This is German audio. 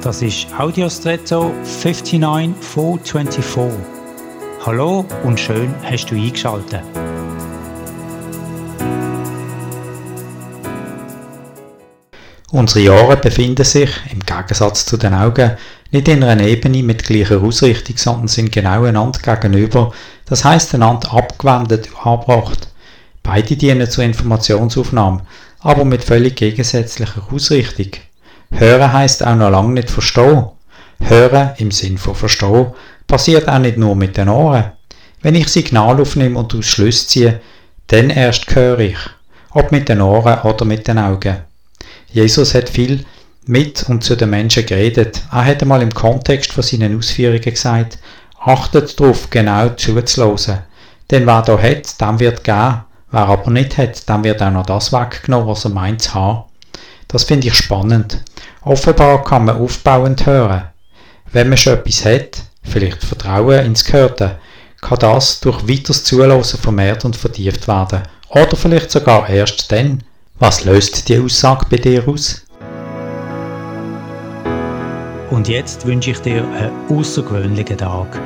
Das ist Audiostretto 59424. Hallo und schön hast du eingeschaltet. Unsere Jahre befinden sich, im Gegensatz zu den Augen, nicht in einer Ebene mit gleicher Ausrichtung, sondern sind genau einander gegenüber, das heißt einander abgewendet angebracht. Beide dienen zur Informationsaufnahme, aber mit völlig gegensätzlicher Ausrichtung. Hören heißt auch noch lange nicht verstehen. Hören im Sinn von verstehen passiert auch nicht nur mit den Ohren. Wenn ich Signal aufnehme und aus Schluss ziehe, dann erst höre ich. Ob mit den Ohren oder mit den Augen. Jesus hat viel mit und zu den Menschen geredet. Er hat einmal im Kontext von seinen Ausführungen gesagt, achtet darauf, genau zuzuhören. Denn wer da hat, dem wird geben. Wer aber nicht hat, dem wird auch noch das weggenommen, was er meint zu haben. Das finde ich spannend. Offenbar kann man aufbauend hören. Wenn man schon etwas hat, vielleicht Vertrauen ins Gehörte, kann das durch weiteres Zulassen vermehrt und vertieft werden. Oder vielleicht sogar erst dann. Was löst die Aussage bei dir aus? Und jetzt wünsche ich dir einen außergewöhnlichen Tag.